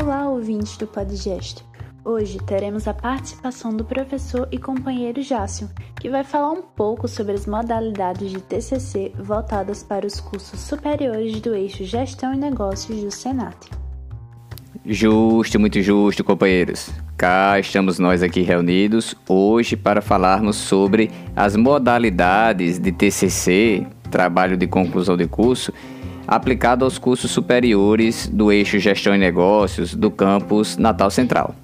Olá, ouvintes do Podgesto. Hoje teremos a participação do professor e companheiro Jácio, que vai falar um pouco sobre as modalidades de TCC voltadas para os cursos superiores do eixo Gestão e Negócios do Senat. Justo, muito justo, companheiros. Cá estamos nós aqui reunidos hoje para falarmos sobre as modalidades de TCC, trabalho de conclusão de curso, aplicado aos cursos superiores do eixo Gestão e Negócios do campus Natal Central.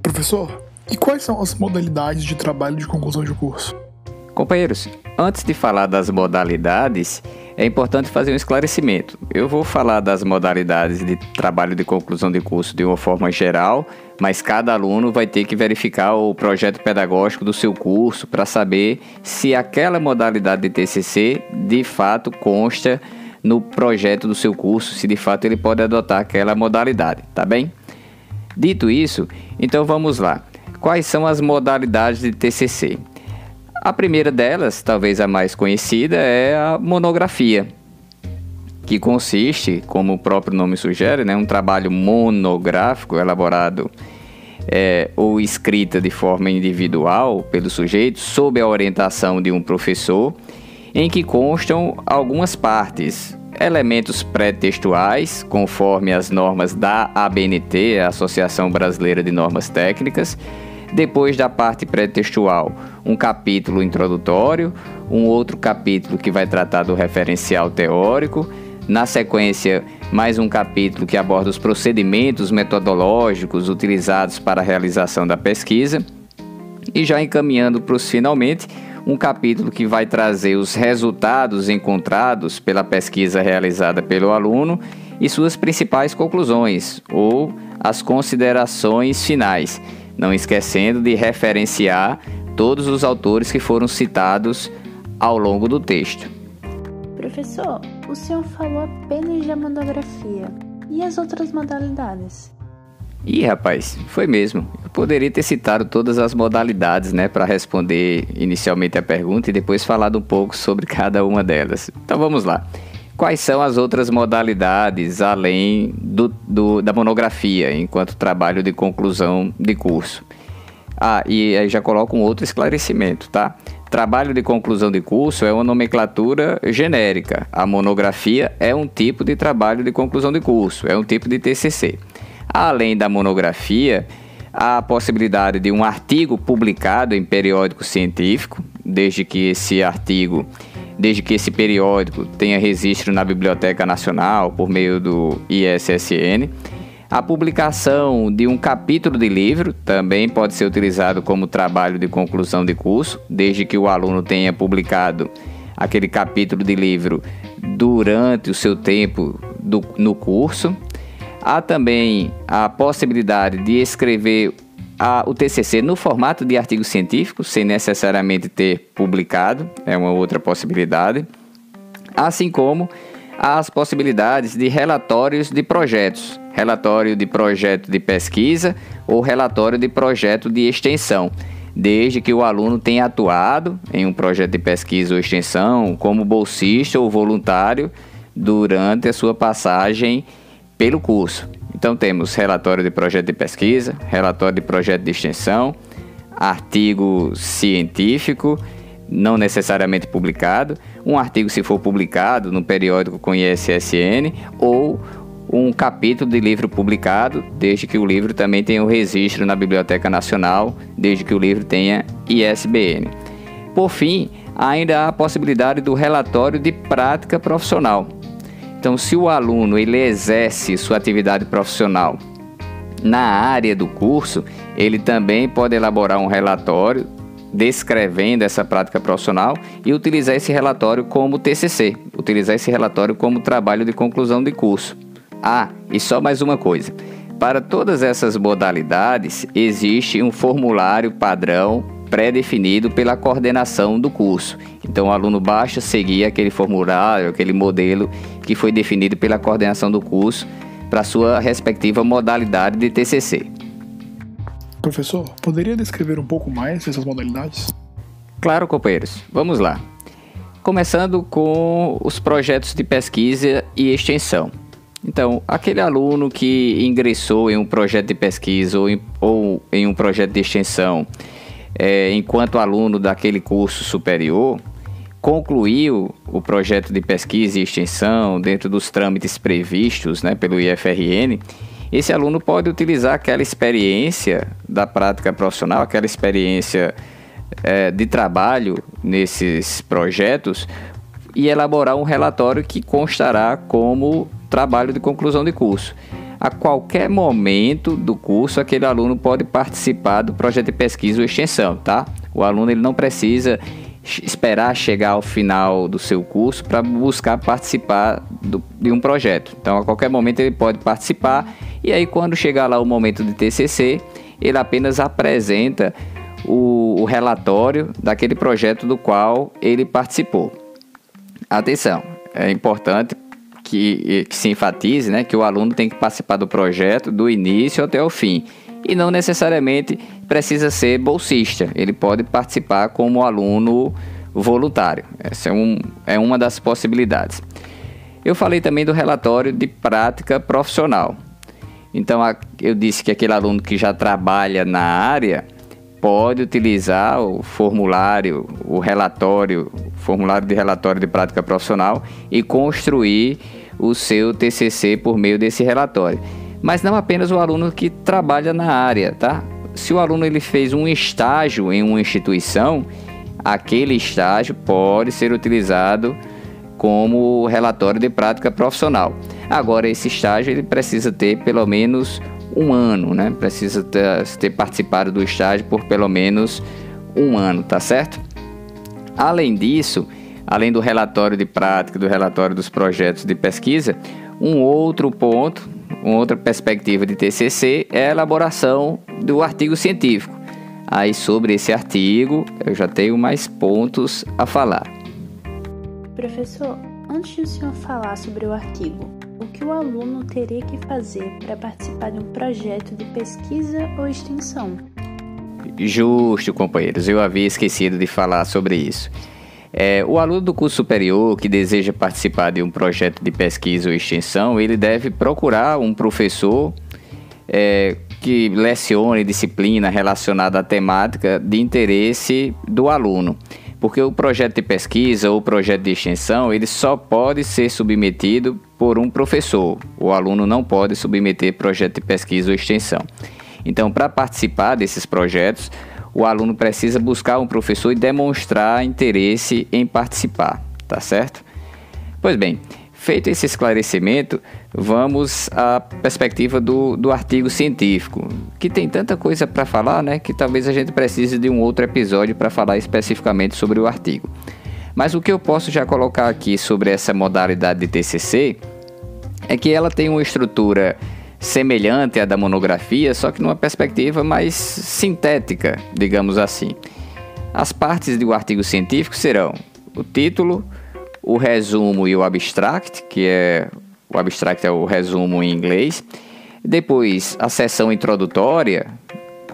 Professor, e quais são as modalidades de trabalho de conclusão de curso? Companheiros, antes de falar das modalidades, é importante fazer um esclarecimento. Eu vou falar das modalidades de trabalho de conclusão de curso de uma forma geral, mas cada aluno vai ter que verificar o projeto pedagógico do seu curso para saber se aquela modalidade de TCC de fato consta no projeto do seu curso, se de fato ele pode adotar aquela modalidade, tá bem? Dito isso, então vamos lá. Quais são as modalidades de TCC? A primeira delas, talvez a mais conhecida, é a monografia, que consiste, como o próprio nome sugere, né, um trabalho monográfico elaborado é, ou escrita de forma individual pelo sujeito, sob a orientação de um professor, em que constam algumas partes, elementos pré-textuais, conforme as normas da ABNT, a Associação Brasileira de Normas Técnicas, depois da parte pré-textual, um capítulo introdutório, um outro capítulo que vai tratar do referencial teórico, na sequência, mais um capítulo que aborda os procedimentos metodológicos utilizados para a realização da pesquisa, e já encaminhando para os finalmente, um capítulo que vai trazer os resultados encontrados pela pesquisa realizada pelo aluno e suas principais conclusões ou as considerações finais não esquecendo de referenciar todos os autores que foram citados ao longo do texto. Professor, o senhor falou apenas da monografia. E as outras modalidades? Ih, rapaz, foi mesmo. Eu poderia ter citado todas as modalidades, né, para responder inicialmente a pergunta e depois falado um pouco sobre cada uma delas. Então vamos lá. Quais são as outras modalidades além do, do, da monografia, enquanto trabalho de conclusão de curso? Ah, e aí já coloco um outro esclarecimento, tá? Trabalho de conclusão de curso é uma nomenclatura genérica. A monografia é um tipo de trabalho de conclusão de curso, é um tipo de TCC. Além da monografia, a possibilidade de um artigo publicado em periódico científico, desde que esse artigo desde que esse periódico tenha registro na Biblioteca Nacional por meio do ISSN. A publicação de um capítulo de livro também pode ser utilizado como trabalho de conclusão de curso, desde que o aluno tenha publicado aquele capítulo de livro durante o seu tempo do, no curso. Há também a possibilidade de escrever a, o TCC no formato de artigo científico, sem necessariamente ter publicado, é uma outra possibilidade, assim como as possibilidades de relatórios de projetos, relatório de projeto de pesquisa ou relatório de projeto de extensão, desde que o aluno tenha atuado em um projeto de pesquisa ou extensão como bolsista ou voluntário durante a sua passagem pelo curso. Então temos relatório de projeto de pesquisa, relatório de projeto de extensão, artigo científico, não necessariamente publicado, um artigo se for publicado no periódico com ISSN ou um capítulo de livro publicado, desde que o livro também tenha o um registro na Biblioteca Nacional, desde que o livro tenha ISBN. Por fim, ainda há a possibilidade do relatório de prática profissional, então, se o aluno ele exerce sua atividade profissional na área do curso, ele também pode elaborar um relatório descrevendo essa prática profissional e utilizar esse relatório como TCC, utilizar esse relatório como trabalho de conclusão de curso. Ah, e só mais uma coisa. Para todas essas modalidades, existe um formulário padrão pré-definido pela coordenação do curso. Então o aluno basta seguir aquele formulário, aquele modelo que foi definido pela coordenação do curso para sua respectiva modalidade de TCC. Professor, poderia descrever um pouco mais essas modalidades? Claro, companheiros. Vamos lá. Começando com os projetos de pesquisa e extensão. Então, aquele aluno que ingressou em um projeto de pesquisa ou em, ou em um projeto de extensão é, enquanto aluno daquele curso superior, concluiu o projeto de pesquisa e extensão dentro dos trâmites previstos né, pelo IFRN, esse aluno pode utilizar aquela experiência da prática profissional, aquela experiência é, de trabalho nesses projetos e elaborar um relatório que constará como trabalho de conclusão de curso. A qualquer momento do curso, aquele aluno pode participar do projeto de pesquisa ou extensão, tá? O aluno ele não precisa esperar chegar ao final do seu curso para buscar participar do, de um projeto. Então, a qualquer momento ele pode participar e aí quando chegar lá o momento de TCC, ele apenas apresenta o, o relatório daquele projeto do qual ele participou. Atenção, é importante que, que se enfatize né, que o aluno tem que participar do projeto do início até o fim. E não necessariamente precisa ser bolsista, ele pode participar como aluno voluntário. Essa é, um, é uma das possibilidades. Eu falei também do relatório de prática profissional. Então, eu disse que aquele aluno que já trabalha na área pode utilizar o formulário, o relatório, o formulário de relatório de prática profissional e construir o seu TCC por meio desse relatório. Mas não apenas o aluno que trabalha na área, tá? Se o aluno ele fez um estágio em uma instituição, aquele estágio pode ser utilizado como relatório de prática profissional. Agora, esse estágio ele precisa ter pelo menos um ano, né? Precisa ter, ter participado do estágio por pelo menos um ano, tá certo? Além disso, além do relatório de prática, do relatório dos projetos de pesquisa, um outro ponto, uma outra perspectiva de TCC é a elaboração do artigo científico. Aí sobre esse artigo eu já tenho mais pontos a falar. Professor, antes de o senhor falar sobre o artigo, o que o aluno teria que fazer para participar de um projeto de pesquisa ou extensão? Justo, companheiros, eu havia esquecido de falar sobre isso. É, o aluno do curso superior que deseja participar de um projeto de pesquisa ou extensão, ele deve procurar um professor é, que lecione disciplina relacionada à temática de interesse do aluno. Porque o projeto de pesquisa ou projeto de extensão, ele só pode ser submetido por um professor. O aluno não pode submeter projeto de pesquisa ou extensão. Então, para participar desses projetos, o aluno precisa buscar um professor e demonstrar interesse em participar, tá certo? Pois bem, feito esse esclarecimento, vamos à perspectiva do, do artigo científico, que tem tanta coisa para falar, né, que talvez a gente precise de um outro episódio para falar especificamente sobre o artigo. Mas o que eu posso já colocar aqui sobre essa modalidade de TCC é que ela tem uma estrutura semelhante à da monografia, só que numa perspectiva mais sintética, digamos assim. As partes do artigo científico serão o título, o resumo e o abstract, que é o abstract é o resumo em inglês. Depois a seção introdutória,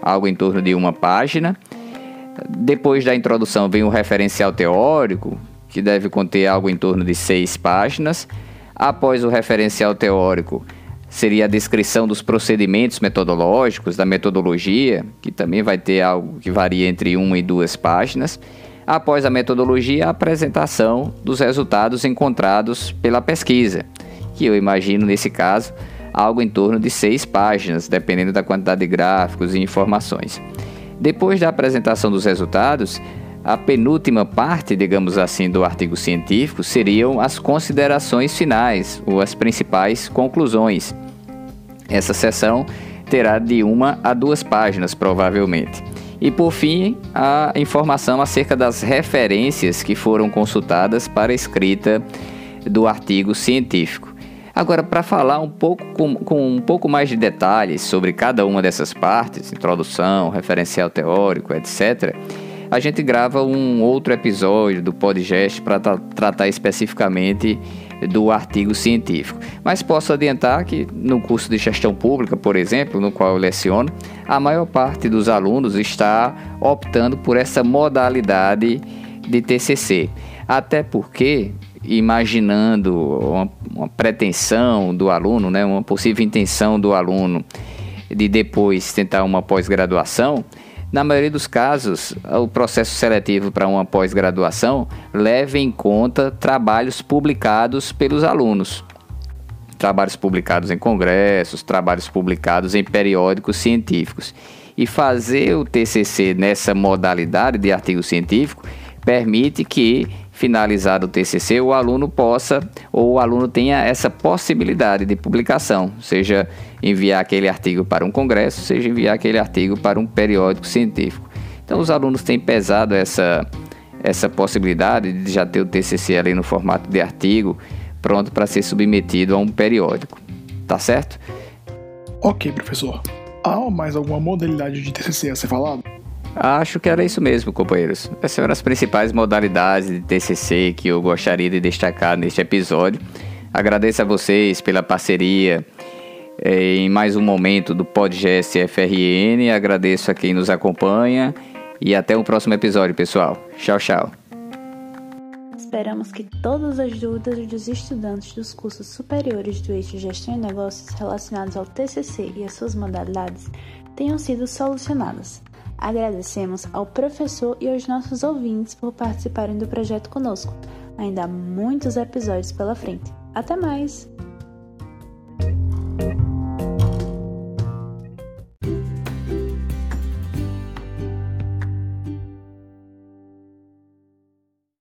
algo em torno de uma página. Depois da introdução vem o referencial teórico, que deve conter algo em torno de seis páginas. Após o referencial teórico, seria a descrição dos procedimentos metodológicos, da metodologia, que também vai ter algo que varia entre uma e duas páginas. Após a metodologia, a apresentação dos resultados encontrados pela pesquisa, que eu imagino nesse caso algo em torno de seis páginas, dependendo da quantidade de gráficos e informações. Depois da apresentação dos resultados, a penúltima parte, digamos assim, do artigo científico seriam as considerações finais ou as principais conclusões. Essa sessão terá de uma a duas páginas, provavelmente. E por fim, a informação acerca das referências que foram consultadas para a escrita do artigo científico. Agora, para falar um pouco com, com, um pouco mais de detalhes sobre cada uma dessas partes, introdução, referencial teórico, etc., a gente grava um outro episódio do podcast para tra tratar especificamente do artigo científico. Mas posso adiantar que no curso de gestão pública, por exemplo, no qual eu leciono, a maior parte dos alunos está optando por essa modalidade de TCC. Até porque imaginando uma, uma pretensão do aluno, né, uma possível intenção do aluno de depois tentar uma pós-graduação, na maioria dos casos, o processo seletivo para uma pós-graduação leva em conta trabalhos publicados pelos alunos. Trabalhos publicados em congressos, trabalhos publicados em periódicos científicos. E fazer o TCC nessa modalidade de artigo científico permite que finalizado o TCC, o aluno possa ou o aluno tenha essa possibilidade de publicação, seja enviar aquele artigo para um congresso, seja enviar aquele artigo para um periódico científico. Então, os alunos têm pesado essa, essa possibilidade de já ter o TCC ali no formato de artigo, pronto para ser submetido a um periódico. Tá certo? Ok, professor. Há mais alguma modalidade de TCC a ser falado? Acho que era isso mesmo, companheiros. Essas eram as principais modalidades de TCC que eu gostaria de destacar neste episódio. Agradeço a vocês pela parceria eh, em mais um momento do Podgest FRN. Agradeço a quem nos acompanha e até o próximo episódio, pessoal. Tchau, tchau. Esperamos que todas as dúvidas dos estudantes dos cursos superiores do eixo Gestão e Negócios relacionados ao TCC e as suas modalidades tenham sido solucionadas. Agradecemos ao professor e aos nossos ouvintes por participarem do projeto conosco. Ainda há muitos episódios pela frente. Até mais!